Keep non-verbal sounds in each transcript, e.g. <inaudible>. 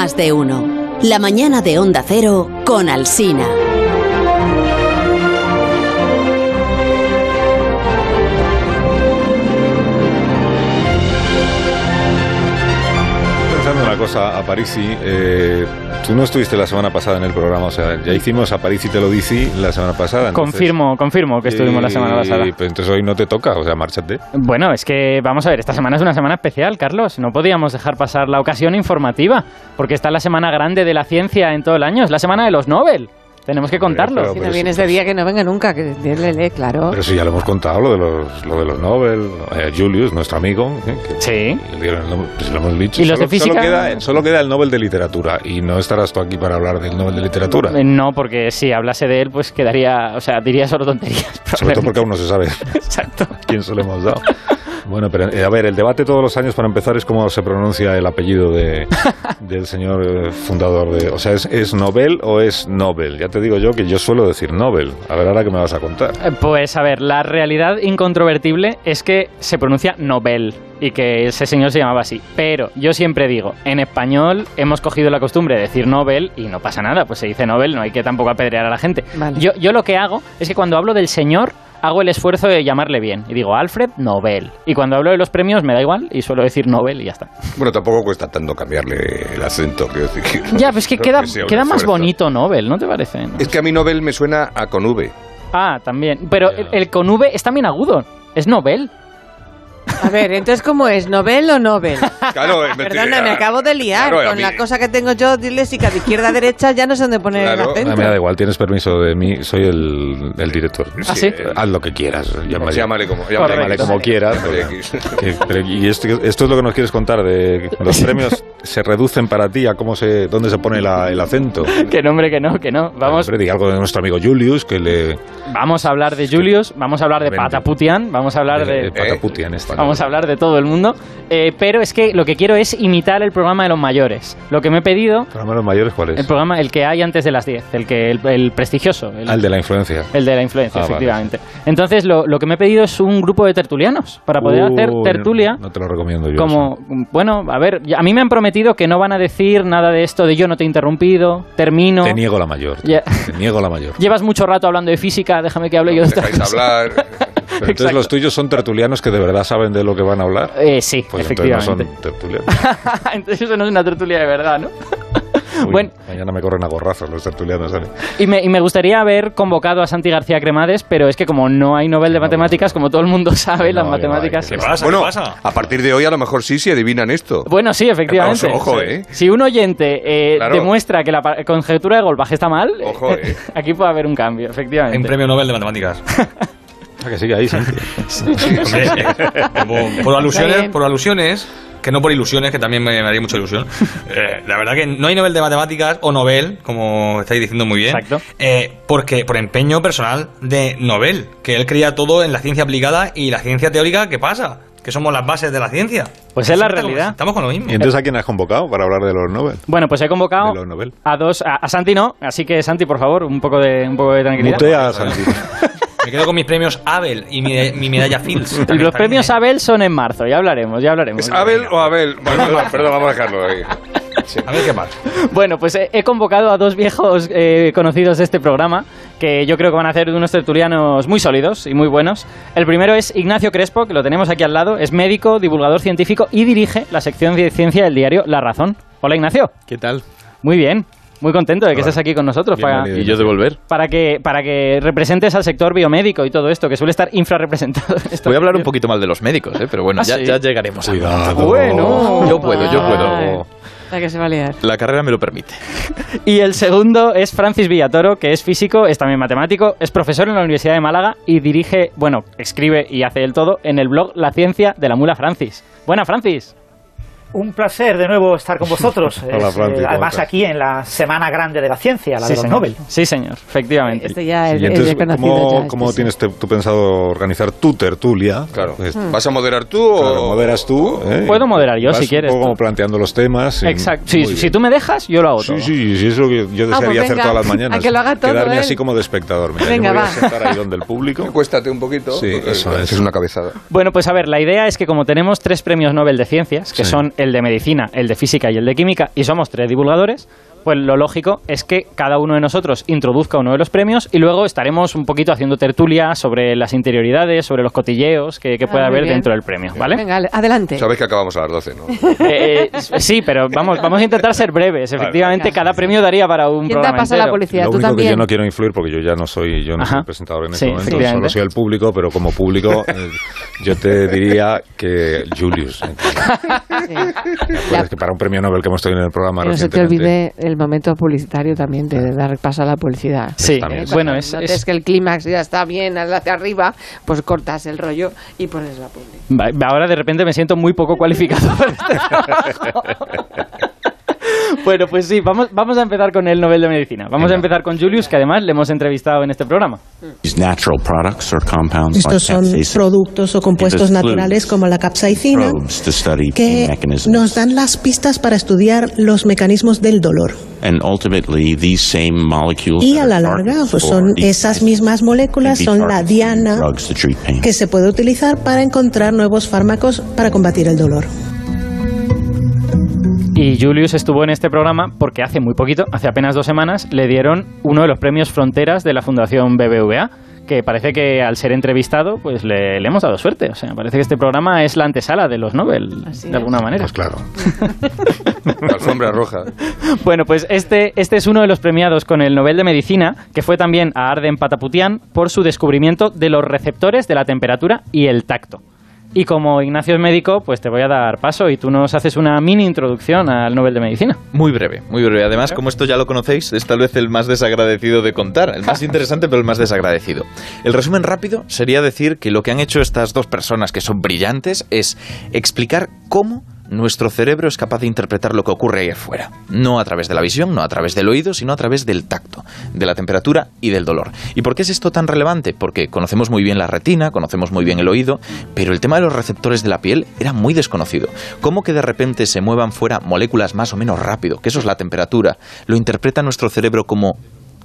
Más de uno. La mañana de Onda Cero con Alsina. Pensando una cosa, a Parisi, eh, tú no estuviste la semana pasada en el programa, o sea, ya hicimos a Parisi te lo dice la semana pasada. entonces- Confirmo, confirmo que estuvimos la semana Y- pasada. pues entonces hoy no te toca, o sea, márchate. Bueno, es que vamos a ver, esta semana es una semana especial, Carlos. No podíamos dejar pasar la ocasión informativa, porque está la semana grande de la ciencia en todo el año, es la semana de los Nobel. Tenemos que contarlo. pero- Si no viene ese día, que no venga nunca, que lee, claro. Pero sí, ya lo hemos contado, lo de los, lo de los Nobel, eh, Julius, nuestro amigo, eh, que Sí. le dieron el Nobel, pues lo hemos dicho. ¿Y los de solo física? queda, solo queda el Nobel de Literatura, y no estarás tú aquí para hablar del Nobel de Literatura. Eh, No, porque si hablase de él, pues quedaría, o sea, diría solo tonterías. <laughs> Sobre todo porque aún no se sabe <laughs> Exacto. quién se lo hemos dado. Bueno, pero eh, a ver, el debate todos los años para empezar es cómo se pronuncia el apellido de, <laughs> del señor eh, fundador de... O sea, ¿es, ¿es Nobel o es Nobel? Ya te digo yo que yo suelo decir Nobel. A ver, ahora que me vas a contar. Eh, Pues a ver, la realidad incontrovertible es que se pronuncia Nobel y que ese señor se llamaba así. Pero yo siempre digo, en español hemos cogido la costumbre de decir Nobel y no pasa nada, pues se dice Nobel, no hay que tampoco apedrear a la gente. Vale. Yo, yo lo que hago es que cuando hablo del señor hago el esfuerzo de llamarle bien y digo Alfred Nobel. Y cuando hablo de los premios me da igual y suelo decir Nobel y ya está. Bueno, tampoco cuesta tanto cambiarle el acento, decir. que- Ya, pues que <laughs> no queda, más bonito Nobel, ¿no te parece? No? Es que a mí Nobel me suena a con V. Ah, también. Pero el, el con V es también agudo. Es Nobel. A ver, entonces, ¿cómo es? ¿Nobel o Nobel? Claro, me- Perdona, me acabo de liar Claro, con la cosa que tengo yo disléxica de izquierda a derecha, ya no sé dónde poner Claro. el A acento. mí me da igual, tienes permiso de mí, soy el, el director. ¿Ah, sí? Haz lo que quieras. Llámale, Llámale como, Correcto. llámale como quieras. Que- pero- y esto, esto es lo que nos quieres contar, de los premios se reducen para ti a cómo se, dónde se pone la- el acento. Que no, hombre, que no, que no. Vamos, Hombre, di algo de nuestro amigo Julius, que le... vamos a hablar de Julius, vamos a hablar de. Pataputian, vamos a hablar de... Pataputian esta. Vamos a hablar de todo el mundo, eh, pero es que lo que quiero es imitar el programa de los mayores. Lo que me he pedido, ¿Programa de los mayores cuál es? el programa, el que hay antes de las 10, el que el, el prestigioso, el, Ah, el de la influencia. el de la influencia, Ah, vale. efectivamente. Entonces, lo, lo que me he pedido es un grupo de tertulianos para poder hacer tertulia. No, no te lo recomiendo yo. Como, bueno, a ver, a mí me han prometido que no van a decir nada de esto de yo no te he interrumpido, termino. Te niego la mayor. Te niego la mayor. <laughs> Llevas mucho rato hablando de física, déjame que hable yo de hablar. Pero entonces Exacto. los tuyos son tertulianos que de verdad saben de lo que van a hablar. Eh, sí, Pues entonces no efectivamente. son tertulianos. <laughs> Entonces eso no es una tertulia de verdad, ¿no? Uy, Bueno. Mañana me corren a gorrazos los tertulianos. ¿sabes? Y me, y me gustaría haber convocado a Santi García Cremades, pero es que como no hay Nobel de No, Matemáticas, como todo el mundo sabe, No, las matemáticas... ¿Qué pasa? Bueno, ¿Qué pasa? a partir de hoy a lo mejor sí, si adivinan esto. Bueno, sí, efectivamente. Ojo, ojo, ¿eh? Si un oyente eh, Claro. demuestra que la conjetura de Goldbach está mal, Ojo, ¿eh? <laughs> aquí puede haber un cambio, efectivamente. Un premio Nobel de Matemáticas. <laughs> Ah, que sigue ahí, <laughs> sí. Hombre, eh, por, por alusiones, bien. por alusiones, que no por ilusiones, que también me, me haría mucha ilusión. <laughs> Eh, la verdad que no hay Nobel de Matemáticas o Nobel, como estáis diciendo muy bien. Exacto. eh, porque por empeño personal de Nobel, que él creía todo en la ciencia aplicada y la ciencia teórica, ¿qué pasa? Que somos las bases de la ciencia. Pues es la realidad. Estamos con lo mismo. ¿Y entonces a quién has convocado para hablar de los Nobel? Bueno, pues he convocado De los Nobel. a dos... A, a Santi no, así que Santi, por favor, un poco de, un poco de tranquilidad. Mutea a Santi. <laughs> Me quedo con mis premios Abel y mi, mi medalla Fields. Y los premios Abel son en marzo, ya hablaremos, ya hablaremos. ¿Es Abel o Abel? Bueno, perdón, <laughs> perdón, vamos a dejarlo ahí. A ver qué pasa. Bueno, pues he, he convocado a dos viejos eh, conocidos de este programa que yo creo que van a hacer unos tertulianos muy sólidos y muy buenos. El primero es Ignacio Crespo, que lo tenemos aquí al lado, es médico, divulgador científico y dirige la sección de ciencia del diario La Razón. Hola Ignacio, ¿Qué tal? muy bien, muy contento de que estés aquí con nosotros para. Y yo de volver. para que para que representes al sector biomédico y todo esto, que suele estar infrarrepresentado. Voy a hablar un poquito mal de los médicos, ¿eh? pero bueno, ¿Ah, ya, sí? ya llegaremos a Cuidado. Bueno. Yo puedo, yo puedo. La que se va a liar. La carrera me lo permite. <laughs> Y el segundo es Francis Villatoro, que es físico, es también matemático, es profesor en la Universidad de Málaga y dirige, bueno, escribe y hace el todo en el blog La Ciencia de la Mula Francis. Buena, Francis. Un placer de nuevo estar con <laughs> vosotros. Hola, eh, ¿cómo además estás? aquí en la Semana Grande de la Ciencia, la de los señor. Nobel. Sí, señor, efectivamente. Este ya es, Y entonces, ¿cómo, ya, cómo sí. tienes tú pensado organizar tu tertulia? Claro. Pues, ¿Vas a moderar tú o...? moderas tú. ¿eh? Puedo moderar yo, Vas si un quieres, poco como planteando los temas. y- Exacto. Sí, si tú me dejas, yo lo hago todo. Sí, sí, sí, es lo que yo desearía pues hacer venga, todas las mañanas. a que lo haga todo Quedarme él. así como de espectador. Mira, Venga, yo me voy va. a sentar ahí donde el público. <laughs> Cuéstate un poquito. Sí, eso es. Es una cabezada. Bueno, pues a ver, la idea es que como tenemos tres premios Nobel de Ciencias, que Sí. son el de medicina, el de física y el de química, y somos tres divulgadores, pues lo lógico es que cada uno de nosotros introduzca uno de los premios y luego estaremos un poquito haciendo tertulia sobre las interioridades, sobre los cotilleos que, que Ah, pueda haber bien. dentro del premio, ¿vale? Venga, adelante. Sabes que acabamos a las 12, ¿no? Eh, eh, sí, pero vamos, vamos a intentar ser breves. Efectivamente, Venga. cada premio daría para un ¿Quién te programa pasa la policía? Lo ¿Tú único que también? yo no quiero influir porque yo ya no soy yo no soy el presentador en Sí, este momento, solo soy el público, pero como público <laughs> eh, yo te diría que Julius, <laughs> eh, Sí. pues es que para un premio Nobel que hemos tenido en el programa Que no se te olvide el momento publicitario también de dar paso a la publicidad. Sí. ¿Eh? bueno, es, es- que el clímax ya está bien hacia arriba, pues cortas el rollo y pones la publicidad. Ahora de repente me siento muy poco cualificado. <laughs> <laughs> <laughs> Bueno, pues sí, vamos, vamos a empezar con el Nobel de Medicina. Vamos a empezar con Julius, que además le hemos entrevistado en este programa. Estos son productos o compuestos naturales como la capsaicina que nos dan las pistas para estudiar los mecanismos del dolor. Y a la larga, pues son esas mismas moléculas, son la diana que se puede utilizar para encontrar nuevos fármacos para combatir el dolor. Y Julius estuvo en este programa porque hace muy poquito, hace apenas dos semanas, le dieron uno de los premios Fronteras de la Fundación BBVA, que parece que al ser entrevistado, pues le, le hemos dado suerte. O sea, parece que este programa es la antesala de los Nobel, Así de es. alguna manera. pues claro. <laughs> La alfombra roja. Bueno, pues este, este es uno de los premiados con el Nobel de Medicina, que fue también a Arden Pataputian por su descubrimiento de los receptores de la temperatura y el tacto. Y como Ignacio es médico, pues te voy a dar paso y tú nos haces una mini introducción al Nobel de Medicina. Muy breve, muy breve. Además, como esto ya lo conocéis, es tal vez el más desagradecido de contar. El más <laughs> interesante, pero el más desagradecido. El resumen rápido sería decir que lo que han hecho estas dos personas que son brillantes es explicar cómo nuestro cerebro es capaz de interpretar lo que ocurre ahí afuera. No a través de la visión, no a través del oído, sino a través del tacto, de la temperatura y del dolor. ¿Y por qué es esto tan relevante? Porque conocemos muy bien la retina, conocemos muy bien el oído, pero el tema de los receptores de la piel era muy desconocido. ¿Cómo que de repente se muevan fuera moléculas más o menos rápido, que eso es la temperatura, lo interpreta nuestro cerebro como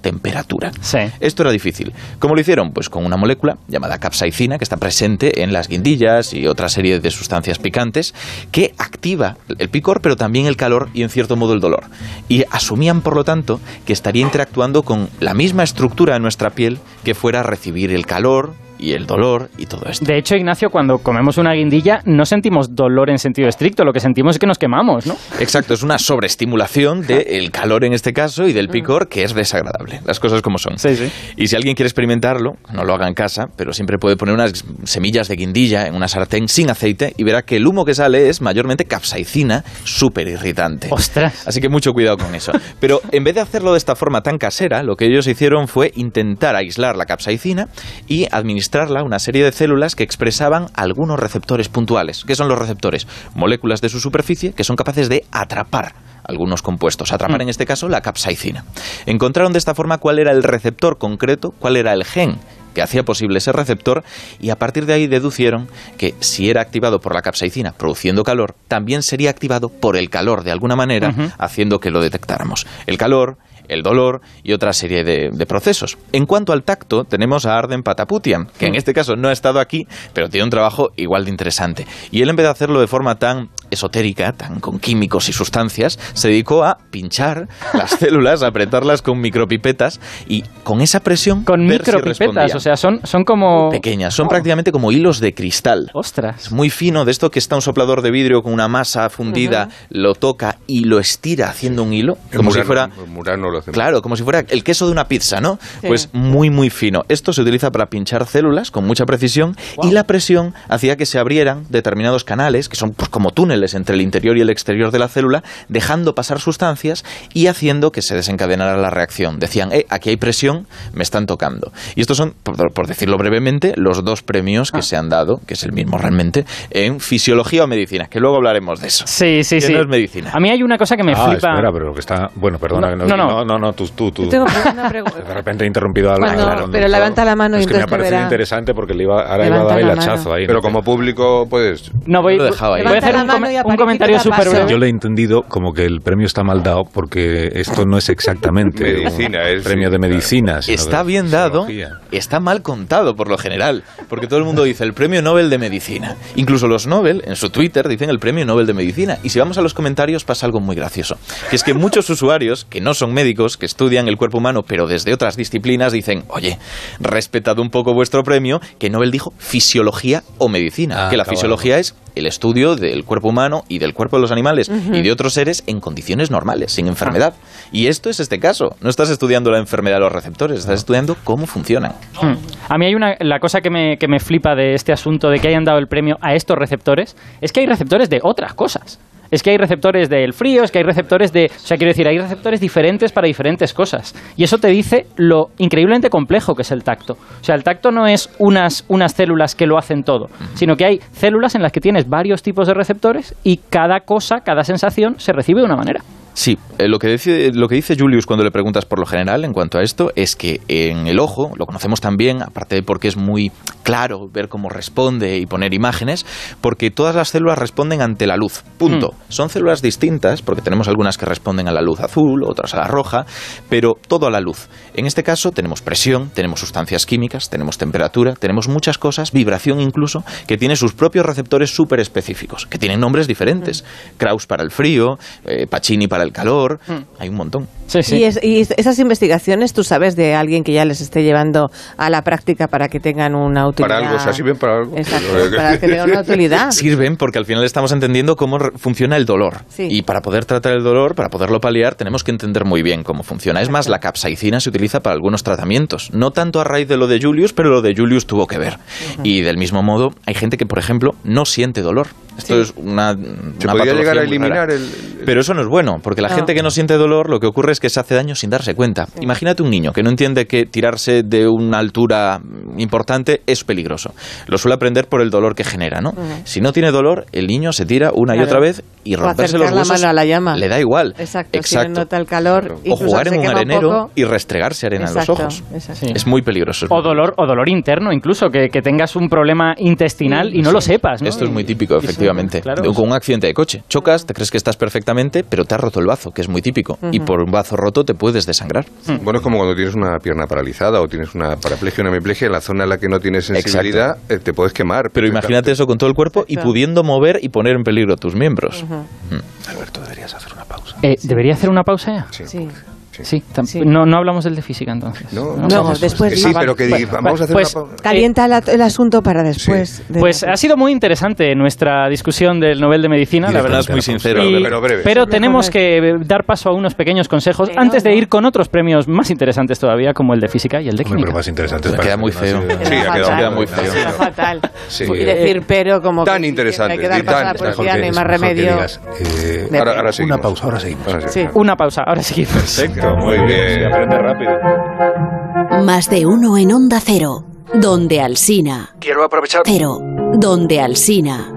temperatura. Sí. Esto era difícil. ¿Cómo lo hicieron? Pues con una molécula llamada capsaicina que está presente en las guindillas y otra serie de sustancias picantes que activa el picor pero también el calor y en cierto modo el dolor. Y asumían por lo tanto que estaría interactuando con la misma estructura de nuestra piel que fuera a recibir el calor y el dolor y todo esto. De hecho, Ignacio, cuando comemos una guindilla no sentimos dolor en sentido estricto, lo que sentimos es que nos quemamos, ¿no? Exacto, es una sobreestimulación del calor en este caso y del picor que es desagradable. Las cosas como son. Sí, sí. Y si alguien quiere experimentarlo, no lo haga en casa, pero siempre puede poner unas semillas de guindilla en una sartén sin aceite y verá que el humo que sale es mayormente capsaicina, súper irritante. Ostras. Así que mucho cuidado con eso. Pero en vez de hacerlo de esta forma tan casera, lo que ellos hicieron fue intentar aislar la capsaicina y administrarla una serie de células que expresaban algunos receptores puntuales. ¿Qué son los receptores? Moléculas de su superficie que son capaces de atrapar algunos compuestos, atrapar en este caso la capsaicina. Encontraron de esta forma cuál era el receptor concreto, cuál era el gen que hacía posible ese receptor y a partir de ahí deducieron que si era activado por la capsaicina produciendo calor, también sería activado por el calor de alguna manera, haciendo que lo detectáramos. El calor, el dolor y otra serie de, de procesos. En cuanto al tacto, tenemos a Arden Pataputian, que en este caso no ha estado aquí, pero tiene un trabajo igual de interesante. Y él en vez de hacerlo de forma tan esotérica, tan con químicos y sustancias, se dedicó a pinchar las <laughs> células, a apretarlas con micropipetas y con esa presión Con si micropipetas, o sea, son, son como... pequeñas, son prácticamente como hilos de cristal. Ostras. Es muy fino, de esto que está un soplador de vidrio con una masa fundida, lo toca y lo estira haciendo un hilo, como si fuera Murano lo. Claro, como si fuera el queso de una pizza, ¿no? Sí. Pues muy, muy fino. Esto se utiliza para pinchar células con mucha precisión y la presión hacía que se abrieran determinados canales, que son pues, como túneles entre el interior y el exterior de la célula, dejando pasar sustancias y haciendo que se desencadenara la reacción. Decían, eh, aquí hay presión, me están tocando. Y estos son, por, por decirlo brevemente, los dos premios Ah. que se han dado, que es el mismo realmente, en fisiología o medicina, que luego hablaremos de eso. Sí, sí, Que sí. no es medicina. A mí hay una cosa que me ah, flipa. espera, pero que está... Bueno, perdona. No, que no, no. no, no, no, tú, tú, tengo una <laughs> pregunta. De repente he interrumpido al Cuando- al conductor. pero levanta la mano y Es que me ha parecido interesante porque le iba, ahora iba a Levanta dar el la mano. hachazo ahí. Pero como público, pues. No, voy, Lo he dejado ahí. voy a hacer Levanta un la un comentario súper breve. Yo le he entendido como que el premio está mal dado porque esto no es exactamente Medicina, un es- premio sí, de claro. medicina. sino Está de bien dado, está mal contado por lo general, porque todo el mundo dice el premio Nobel de Medicina. Incluso los Nobel en su Twitter dicen el premio Nobel de Medicina. Y si vamos a los comentarios pasa algo muy gracioso, que es que muchos usuarios que no son médicos, que estudian el cuerpo humano pero desde otras disciplinas dicen, oye, respetad un poco vuestro premio, que Nobel dijo fisiología o medicina, Ah, que la fisiología es el estudio del cuerpo humano y del cuerpo de los animales y de otros seres en condiciones normales, sin enfermedad. Y esto es este caso. No estás estudiando la enfermedad de los receptores, estás estudiando cómo funcionan. Hmm. A mí hay una, la cosa que me, que me flipa de este asunto de que hayan dado el premio a estos receptores es que hay receptores de otras cosas. Es que hay receptores del frío, es que hay receptores de... O sea, quiero decir, hay receptores diferentes para diferentes cosas. Y eso te dice lo increíblemente complejo que es el tacto. O sea, el tacto no es unas, unas células que lo hacen todo, sino que hay células en las que tienes varios tipos de receptores y cada cosa, cada sensación se recibe de una manera. Sí, eh, lo, que dice, lo que dice Julius cuando le preguntas por lo general en cuanto a esto es que en el ojo, lo conocemos también, aparte de porque es muy claro ver cómo responde y poner imágenes, porque todas las células responden ante la luz. Punto. Son células distintas, porque tenemos algunas que responden a la luz azul, otras a la roja, pero todo a la luz. En este caso tenemos presión, tenemos sustancias químicas, tenemos temperatura, tenemos muchas cosas, vibración incluso, que tiene sus propios receptores súper específicos, que tienen nombres diferentes. Kraus para el frío, eh, Pacini para el calor, hay un montón. Sí, sí. Y, es- y esas investigaciones, tú sabes de alguien que ya les esté llevando a la práctica para que tengan una utilidad. Para algo, o sea, sirven para algo. Exacto, <laughs> para que tengan una utilidad. Sirven porque al final estamos entendiendo cómo funciona el dolor. Sí. Y para poder tratar el dolor, para poderlo paliar, tenemos que entender muy bien cómo funciona. Es más, la capsaicina se utiliza para algunos tratamientos. No tanto a raíz de lo de Julius, pero lo de Julius tuvo que ver. Y del mismo modo, hay gente que, por ejemplo, no siente dolor. Esto es una, Se una podría llegar a eliminar el, el- Pero eso no es bueno, porque la No. gente que no siente dolor lo que ocurre es que se hace daño sin darse cuenta. Imagínate un niño que no entiende que tirarse de una altura importante es peligroso. Lo suele aprender por el dolor que genera, ¿no? Si no tiene dolor, el niño se tira una y otra vez y romperse los acercar la huesos mano a la llama. le da igual. Exacto, si no nota el calor. O jugar en un arenero y restregarse arena Exacto, en los ojos. exacto. Sí. Es muy peligroso. O dolor, o dolor interno incluso, que, que tengas un problema intestinal y no lo sepas, ¿no? Esto es muy típico, sí, efectivamente. claro. De- Con un accidente de coche. Chocas, te crees que estás perfectamente, pero te has roto el bazo, que es muy típico. Y por un bazo roto te puedes desangrar. Bueno, es como cuando tienes una pierna paralizada o tienes una paraplegia, una hemiplegia, en la zona en la que no tienes sensibilidad eh, te puedes quemar. Pero imagínate eso con todo el cuerpo y pudiendo mover y poner en peligro tus miembros. Alberto, deberías hacer una pausa. Eh, ¿Debería hacer una pausa ya? Sí. Sí. Sí, Sí. No, no hablamos del de física entonces. No, No, hablamos- después Sí, pero que diga, vamos a hacer Pues- una. Calienta la- el asunto para después. de- Pues ha sido muy interesante nuestra discusión del Nobel de Medicina, la verdad. es muy sincero. Y- pero breve. pero tenemos que dar paso a unos pequeños consejos Pero antes de no. ir con otros premios más interesantes todavía, como el de física y el de Hombre, química. pero más interesante. Queda parece muy no feo. Sí, ha quedado queda muy feo. Queda fatal. Sí. Y decir pero como Tan que- interesante, que dar no hay es más remedio. digas, eh, Ahora, seguimos. una pausa, ahora seguimos. Sí. Una pausa, ahora seguimos. Perfecto, Muy bien. Aprende rápido. Más de uno en Onda Cero. Donde Alsina. Quiero aprovechar. Cero. Donde Alsina.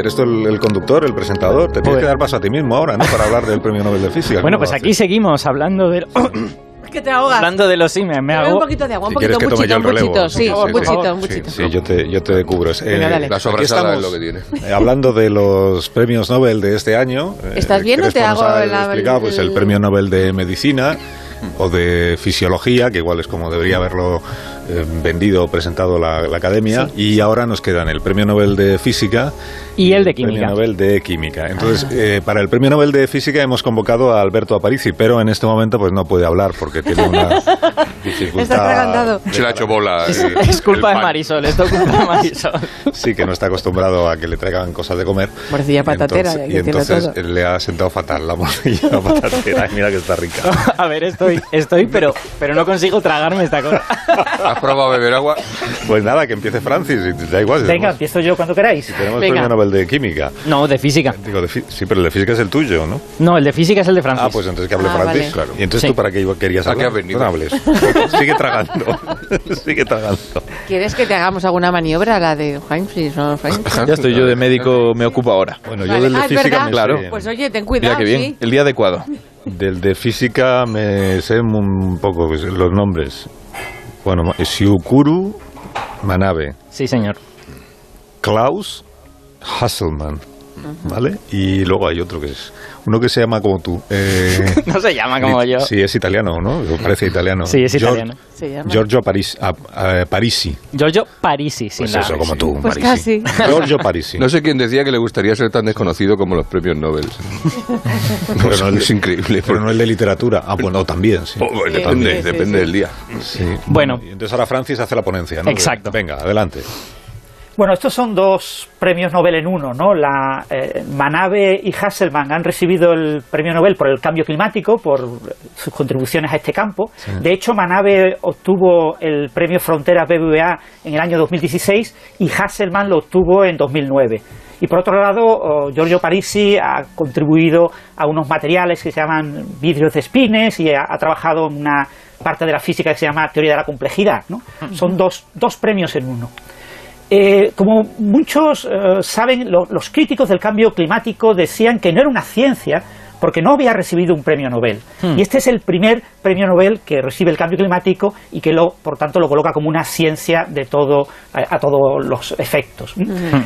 Eres tú el, el conductor, el presentador. Te tienes que dar paso a ti mismo ahora, ¿no? Para hablar del premio Nobel de Física. Bueno, ¿Cómo pues lo aquí seguimos hablando de, <coughs> Que te ahogas. hablando de los IME. Me hago... un poquito de agua, un Si quieres poquito, un el un buchito. Sí, Sí, un sí, buchito, un sí. buchito. Sí, yo te, yo te cubro. Eh, Venga, dale. La sobrasada es lo que tiene. eh, hablando de los premios Nobel de este año. eh, ¿Estás bien o te hago ha la- explicado, pues, el el- premio Nobel de Medicina o de Fisiología, que igual es como debería haberlo eh, vendido o presentado la, la Academia. Y ahora nos quedan el premio Nobel de Física Y el de premio química. Nobel de Química. Entonces, eh, para el premio Nobel de Física hemos convocado a Alberto Aparici, pero en este momento pues no puede hablar porque tiene una <laughs> dificultad. Se le ha hecho bola. Es, eh, es culpa de. Marisol, esto es culpa de Marisol. Sí, que no está acostumbrado a que le traigan cosas de comer. Morcilla patatera, Entonces- y entonces todo. eh, le ha sentado fatal la morcilla patatera. Y mira que está rica. <laughs> A ver, estoy, estoy, pero, pero no consigo tragarme esta cosa. <laughs> Probado a beber agua? Pues nada, que empiece Francis, y da igual. Venga, empiezo yo cuando queráis. Tenemos el Venga. premio Nobel de Química. No, de física. Digo, de sí, pero el de Física es el tuyo, ¿no? No, el de física es el de Francis. Ah, pues entonces que hable Ah, Francis. vale. Claro. Y entonces Sí. tú para qué querías ¿A qué hablar. has venido? No hables. <laughs> Sigue tragando. <laughs> Sigue tragando. ¿Quieres que te hagamos alguna maniobra, la de Francis? ¿no? Ya estoy yo de médico, me ocupo ahora. Bueno, yo Vale. del de Ah, Física me Claro. Pues oye, ten Mira cuidado, qué bien, sí. el día adecuado. Del de Física me sé un poco pues, los nombres. Bueno, Shiukuru Manabe, Sí, señor. Klaus Hasselmann, ¿vale? Y luego hay otro que es uno que se llama como tú. eh, <laughs> No se llama como yo. Sí, es italiano, ¿no? Parece italiano. Sí, es Gior- italiano. Se llama. Giorgio Paris, ah, ah, Parisi. Giorgio Parisi, sin Pues eso, como tú, Pues Parisi. <laughs> Giorgio Parisi. No sé quién decía que le gustaría ser tan desconocido como los premios Nobel. <laughs> Pero no el- es increíble. Pero no el de literatura. Ah, bueno, también, sí. Oh, Sí, depende, sí, sí, depende sí. del día. Sí. Bueno. Y entonces ahora Francis hace la ponencia, ¿no? Exacto. Venga, adelante. Bueno, estos son dos premios Nobel en uno, ¿no? La eh, Manabe y Hasselmann han recibido el premio Nobel por el cambio climático, por sus contribuciones a este campo. De hecho, Manabe obtuvo el premio Fronteras BBVA en el año 2016 y Hasselmann lo obtuvo en 2009. Y por otro lado, oh, Giorgio Parisi ha contribuido a unos materiales que se llaman vidrios de espines y ha, ha trabajado en una parte de la física que se llama teoría de la complejidad. ¿no? Son dos, dos premios en uno. Eh, como muchos eh, saben, lo- los críticos del cambio climático decían que no era una ciencia porque no había recibido un premio Nobel. Y este es el primer premio Nobel que recibe el cambio climático y que, lo, por tanto, lo coloca como una ciencia de todo, a, a todos los efectos.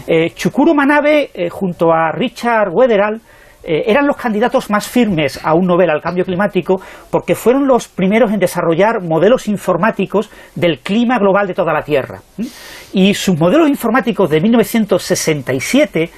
Eh, Chukuro Manabe, eh, junto a Richard Wetherall, eh, eran los candidatos más firmes a un Nobel al cambio climático porque fueron los primeros en desarrollar modelos informáticos del clima global de toda la Tierra. ¿m? Y sus modelos informáticos de 1967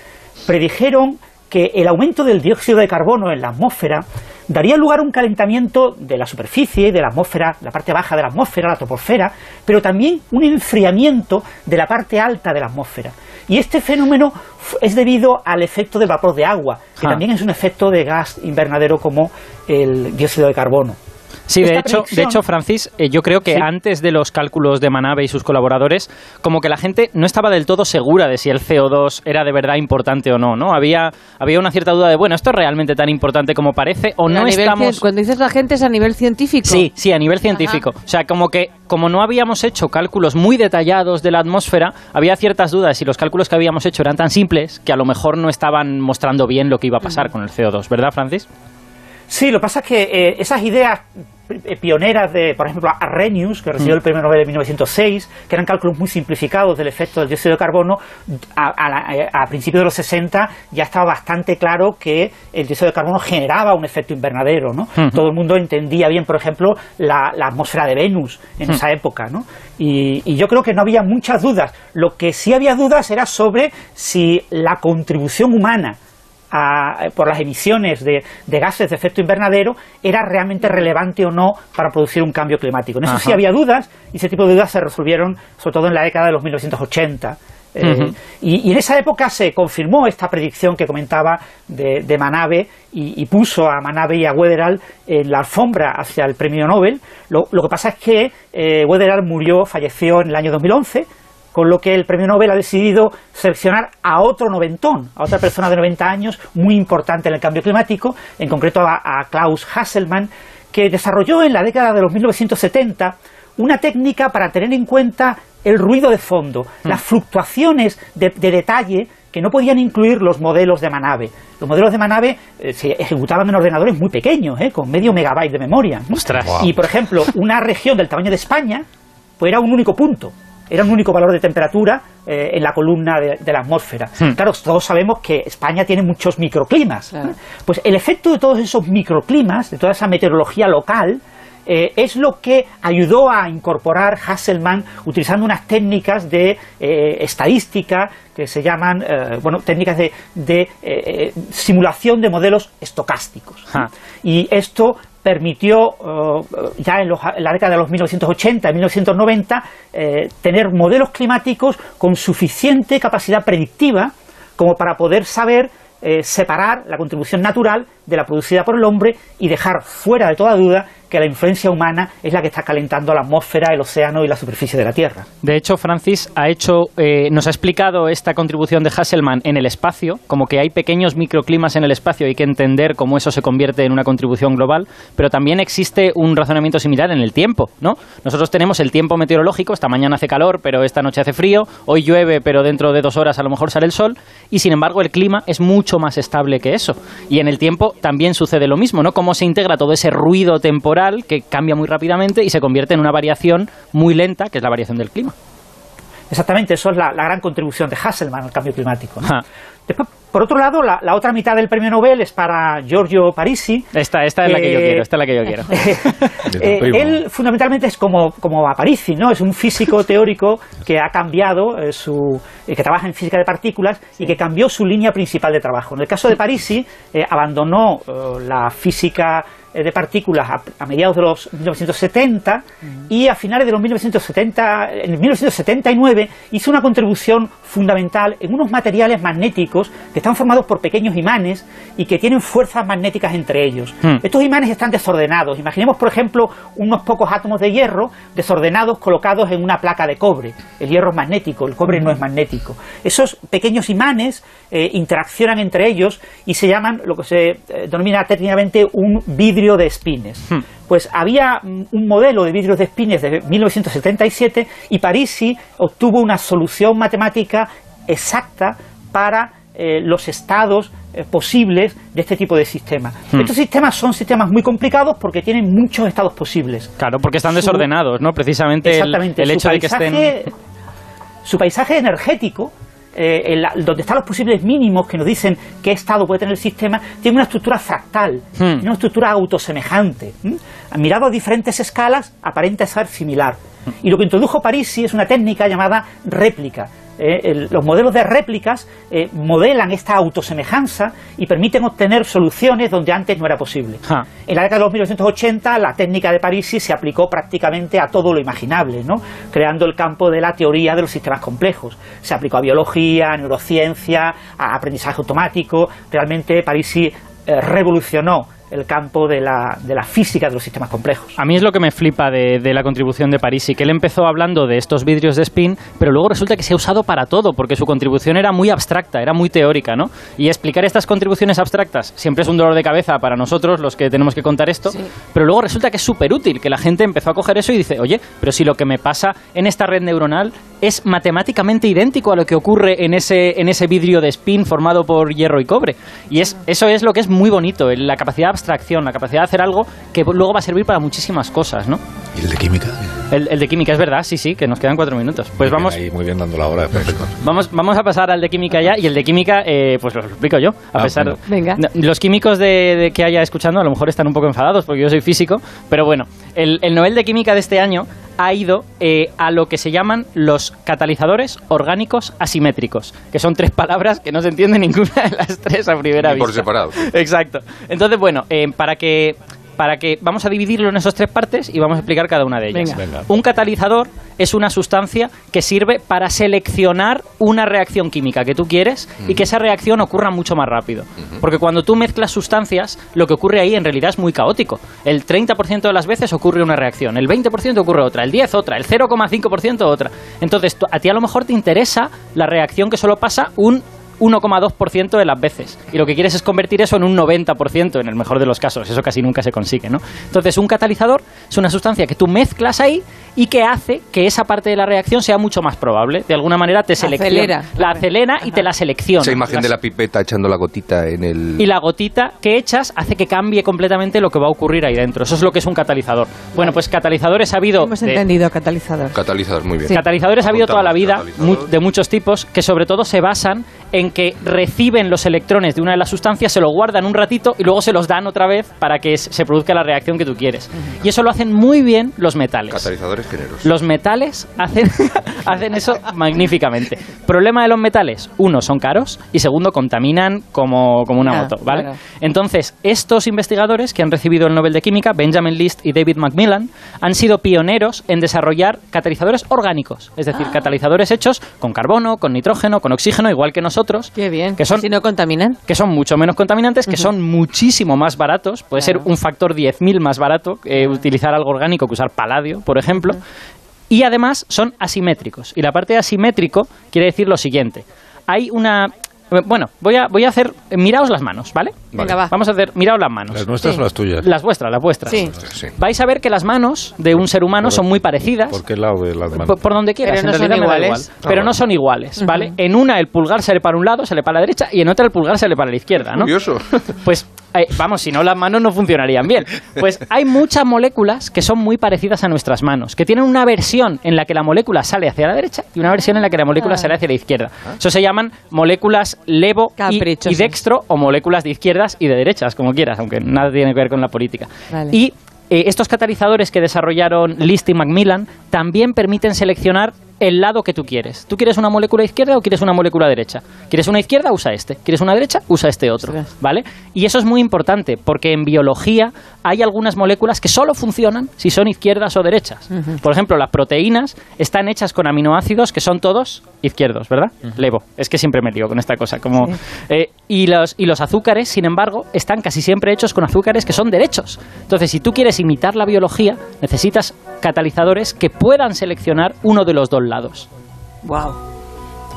predijeron que el aumento del dióxido de carbono en la atmósfera daría lugar a un calentamiento de la superficie, de la atmósfera, la parte baja de la atmósfera, la troposfera, pero también un enfriamiento de la parte alta de la atmósfera. Y este fenómeno es debido al efecto del vapor de agua, que Ah. también es un efecto de gas invernadero como el dióxido de carbono. Sí, de hecho, de hecho, Francis, eh, yo creo que Sí. antes de los cálculos de Manabe y sus colaboradores, como que la gente no estaba del todo segura de si el CO2 era de verdad importante o no, ¿no? Había, había una cierta duda de, bueno, ¿esto es realmente tan importante como parece o no estamos...? Cuando dices la gente es a nivel científico. Sí, sí, a nivel científico. O sea, como que como no habíamos hecho cálculos muy detallados de la atmósfera, había ciertas dudas si los cálculos que habíamos hecho eran tan simples que a lo mejor no estaban mostrando bien lo que iba a pasar con el CO2, ¿verdad, Francis? Sí, lo que pasa es que eh, esas ideas eh, pioneras de, por ejemplo, Arrhenius, que recibió el premio Nobel en 1906, que eran cálculos muy simplificados del efecto del dióxido de carbono, a, a eh, a principios de los 60 ya estaba bastante claro que el dióxido de carbono generaba un efecto invernadero, ¿no? Todo el mundo entendía bien, por ejemplo, la, la atmósfera de Venus en esa época, ¿no? Y, y yo creo que no había muchas dudas. Lo que sí había dudas era sobre si la contribución humana a- por las emisiones de, de gases de efecto invernadero era realmente relevante o no para producir un cambio climático. En eso sí había dudas y ese tipo de dudas se resolvieron sobre todo en la década de los 1980. Eh, Ujú. y, y en esa época se confirmó esta predicción que comentaba de, de Manabe y, y puso a Manabe y a Wetherall en la alfombra hacia el premio Nobel. Lo, lo que pasa es que eh, Wetherall murió, falleció en el año 2011 con lo que el premio Nobel ha decidido seleccionar a otro noventón, a otra persona de 90 años muy importante en el cambio climático, en concreto a, a Klaus Hasselmann, que desarrolló en la década de los 1970 una técnica para tener en cuenta el ruido de fondo, las fluctuaciones de, de detalle que no podían incluir los modelos de Manabe. Los modelos de Manabe eh, se ejecutaban en ordenadores muy pequeños, eh, con medio megabyte de memoria. ¿no? Y, por ejemplo, una región del tamaño de España, pues era un único punto. Era un único valor de temperatura eh, en la columna de, de la atmósfera. Claro, todos sabemos que España tiene muchos microclimas. Claro. ¿eh? Pues el efecto de todos esos microclimas, de toda esa meteorología local, eh, es lo que ayudó a incorporar Hasselmann utilizando unas técnicas de eh, estadística que se llaman, eh, bueno, técnicas de, de, simulación de modelos estocásticos. Ja. Y esto permitió, eh, ya en, los- la década de los 1980 y 1990, eh, tener modelos climáticos con suficiente capacidad predictiva como para poder saber eh, separar la contribución natural de la producida por el hombre y dejar fuera de toda duda que la influencia humana es la que está calentando la atmósfera, el océano y la superficie de la Tierra. De hecho, Francis ha hecho, eh, nos ha explicado esta contribución de Hasselmann en el espacio, como que hay pequeños microclimas en el espacio hay que entender cómo eso se convierte en una contribución global, pero también existe un razonamiento similar en el tiempo, ¿no? Nosotros tenemos el tiempo meteorológico, esta mañana hace calor, pero esta noche hace frío, hoy llueve, pero dentro de dos horas a lo mejor sale el sol, y sin embargo el clima es mucho más estable que eso. Y en el tiempo también sucede lo mismo, ¿no? Cómo se integra todo ese ruido temporal que cambia muy rápidamente y se convierte en una variación muy lenta, que es la variación del clima. Exactamente, eso es la, gran contribución de Hasselmann al cambio climático. Después, por otro lado, la, otra mitad del premio Nobel es para Giorgio Parisi. Esta, esta es la que yo quiero, esta es la que yo quiero. <laughs> Eh, él fundamentalmente es como, como a Parisi, ¿no? Es un físico <laughs> teórico que ha cambiado eh, su... Eh, que trabaja en física de partículas y que cambió su línea principal de trabajo. En el caso de Parisi, abandonó la física eh, de partículas a, mediados de los 1970 y a finales de los 1970, en 1979 hizo una contribución fundamental en unos materiales magnéticos que están formados por pequeños imanes y que tienen fuerzas magnéticas entre ellos. Hmm. Estos imanes están desordenados. Imaginemos, por ejemplo, unos pocos átomos de hierro desordenados colocados en una placa de cobre. El hierro es magnético, el cobre no es magnético. Esos pequeños imanes eh, interaccionan entre ellos y se llaman lo que se eh, denomina técnicamente un vidrio de espines. Hmm. Pues había un modelo de vidrios de espines de 1977 y Parisi obtuvo una solución matemática exacta para eh, los estados eh, posibles de este tipo de sistemas. Hmm. Estos sistemas son sistemas muy complicados porque tienen muchos estados posibles. Claro, porque están desordenados, ¿no? Precisamente el, hecho de que estén... Su paisaje energético eh, donde están los posibles mínimos que nos dicen qué estado puede tener el sistema, tiene una estructura fractal, hmm. tiene una estructura autosemejante. Mirado a diferentes escalas, aparenta ser similar. Hmm. Y lo que introdujo Parisi es una técnica llamada réplica eh, los modelos de réplicas eh, modelan esta autosemejanza y permiten obtener soluciones donde antes no era posible. En la década de los 1980 la técnica de Parisi se aplicó prácticamente a todo lo imaginable, ¿no? creando el campo de la teoría de los sistemas complejos. Se aplicó a biología, a neurociencia, a aprendizaje automático. Realmente Parisi eh, revolucionó el campo de la, de la, física de los sistemas complejos. A mí es lo que me flipa de, de, la contribución de Parisi, que él empezó hablando de estos vidrios de spin, pero luego resulta que se ha usado para todo, porque su contribución era muy abstracta, era muy teórica, ¿no? Y explicar estas contribuciones abstractas siempre es un dolor de cabeza para nosotros, los que tenemos que contar esto, pero luego resulta que es súper útil, que la gente empezó a coger eso y dice, oye, pero si lo que me pasa en esta red neuronal es matemáticamente idéntico a lo que ocurre en ese, en ese vidrio de spin formado por hierro y cobre. Y es, eso es lo que es muy bonito, la capacidad abstracción, la capacidad de hacer algo que luego va a servir para muchísimas cosas, ¿no? ¿Y el de química? El, de química, es verdad, sí, sí, que nos quedan cuatro minutos. Pues vamos... Ahí muy bien dando la hora, perfecto. <laughs> Vamos, vamos a pasar al de química ya, y el de química, eh, pues lo explico yo. A ah, pesar Venga. Los químicos de, que haya escuchando a lo mejor están un poco enfadados, porque yo soy físico, pero bueno, el, el Nobel de Química de este año ha ido eh, a lo que se llaman los catalizadores orgánicos asimétricos, que son tres palabras que no se entiende ninguna de las tres a primera vista. Por separado. <laughs> Exacto. Entonces, bueno, eh, para que para que vamos a dividirlo en esas tres partes y vamos a explicar cada una de ellas. Un catalizador es una sustancia que sirve para seleccionar una reacción química que tú quieres y que esa reacción ocurra mucho más rápido. Porque cuando tú mezclas sustancias, lo que ocurre ahí en realidad es muy caótico. El 30% de las veces ocurre una reacción, el 20% ocurre otra, el 10 otra, el 0,5% otra. Entonces, a ti a lo mejor te interesa la reacción que solo pasa un 1,2% de las veces. Y lo que quieres es convertir eso en un 90% en el mejor de los casos. Eso casi nunca se consigue, ¿no? Entonces, un catalizador es una sustancia que tú mezclas ahí y que hace que esa parte de la reacción sea mucho más probable. De alguna manera te selecciona. La acelera y te la selecciona. Esa imagen de la pipeta echando la gotita en el... Y la gotita que echas hace que cambie completamente lo que va a ocurrir ahí dentro. Eso es lo que es un catalizador. Bueno, pues catalizadores ha habido... Hemos entendido catalizador. Catalizador, muy bien. Catalizadores ha habido toda la vida, de muchos tipos, que sobre todo se basan en que reciben los electrones de una de las sustancias, se lo guardan un ratito y luego se los dan otra vez para que se produzca la reacción que tú quieres. Y eso lo hacen muy bien los metales. Catalizadores generosos. Los metales hacen, <laughs> hacen eso magníficamente. Problema de los metales, uno, son caros y segundo, contaminan como, como una moto, ¿vale? Entonces, estos investigadores que han recibido el Nobel de Química, Benjamin List y David Macmillan, han sido pioneros en desarrollar catalizadores orgánicos, es decir, ah. catalizadores hechos con carbono, con nitrógeno, con oxígeno, igual que nosotros Qué bien. Que son, si no contaminan. Que son mucho menos contaminantes, que son muchísimo más baratos. Puede ser un factor 10.000 más barato eh, utilizar algo orgánico que usar paladio, por ejemplo. Y además son asimétricos. Y la parte de asimétrico quiere decir lo siguiente. Hay una bueno, voy a, voy a hacer. Miraos las manos, ¿vale? Venga, va. Vamos a hacer. Miraos las manos. ¿Las nuestras Sí. o las tuyas? Las vuestras, las vuestras. Sí. Sí. Vais a ver que las manos de un ser humano son muy parecidas. ¿Por qué lado de las manos? Por, por donde quieras, Pero no en son realidad iguales. igual. Pero no son iguales, ¿vale? En una el pulgar sale para un lado, sale para la derecha, y en otra el pulgar sale para la izquierda, ¿no? Curioso. <laughs> Pues, eh, vamos, si no las manos no funcionarían bien. Pues hay muchas moléculas que son muy parecidas a nuestras manos, que tienen una versión en la que la molécula sale hacia la derecha y una versión en la que la molécula Ah. sale hacia la izquierda. Eso se llaman moléculas levo y, dextro o moléculas de izquierdas y de derechas, como quieras, aunque nada tiene que ver con la política. Vale. Y eh, estos catalizadores que desarrollaron List y Macmillan también permiten seleccionar el lado que tú quieres. ¿Tú quieres una molécula izquierda o quieres una molécula derecha? ¿Quieres una izquierda? Usa este. ¿Quieres una derecha? Usa este otro. ¿Vale? Y eso es muy importante porque en biología hay algunas moléculas que solo funcionan si son izquierdas o derechas. Por ejemplo, las proteínas están hechas con aminoácidos que son todos izquierdos, ¿verdad? Levo. Es que siempre me lío con esta cosa. Como, eh, y, los, y los azúcares, sin embargo, están casi siempre hechos con azúcares que son derechos. Entonces, si tú quieres imitar la biología, necesitas catalizadores que puedan seleccionar uno de los dos lados. Wow.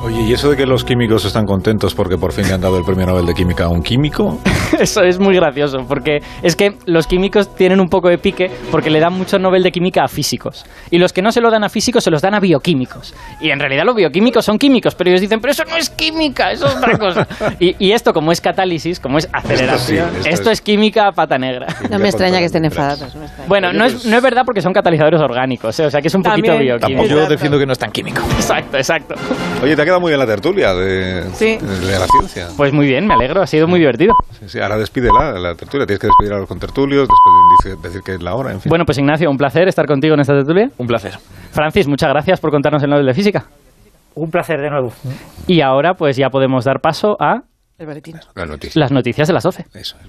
Oye, ¿y eso de que los químicos están contentos porque por fin le han dado el premio Nobel de Química a un químico? <laughs> Eso es muy gracioso, porque es que los químicos tienen un poco de pique porque le dan mucho Nobel de Química a físicos. Y los que no se lo dan a físicos se los dan a bioquímicos. Y en realidad los bioquímicos son químicos, pero ellos dicen, pero eso no es química, eso es otra cosa. <laughs> Y, y esto, como es catálisis, como es aceleración, esto esto, es- es química a pata negra. No me extraña que estén enfadados. no. Bueno, no es, no es verdad porque son catalizadores orgánicos, ¿eh? o sea que es un poquito También. bioquímico. Yo Exacto. defiendo que no es tan químico. Exacto, exacto. Oye, te quedado muy bien la tertulia de, Sí. de la ciencia. Pues muy bien, me alegro, ha sido muy divertido. Sí, sí, ahora despídela, la tertulia. Tienes que despedir a los contertulios, después de decir que es la hora, en fin. Bueno, pues Ignacio, un placer estar contigo en esta tertulia. Un placer. Francis, muchas gracias por contarnos el Nobel de Física. Un placer de nuevo. Y ahora pues ya podemos dar paso a El boletín. la noticia. las noticias de las 12. Eso es.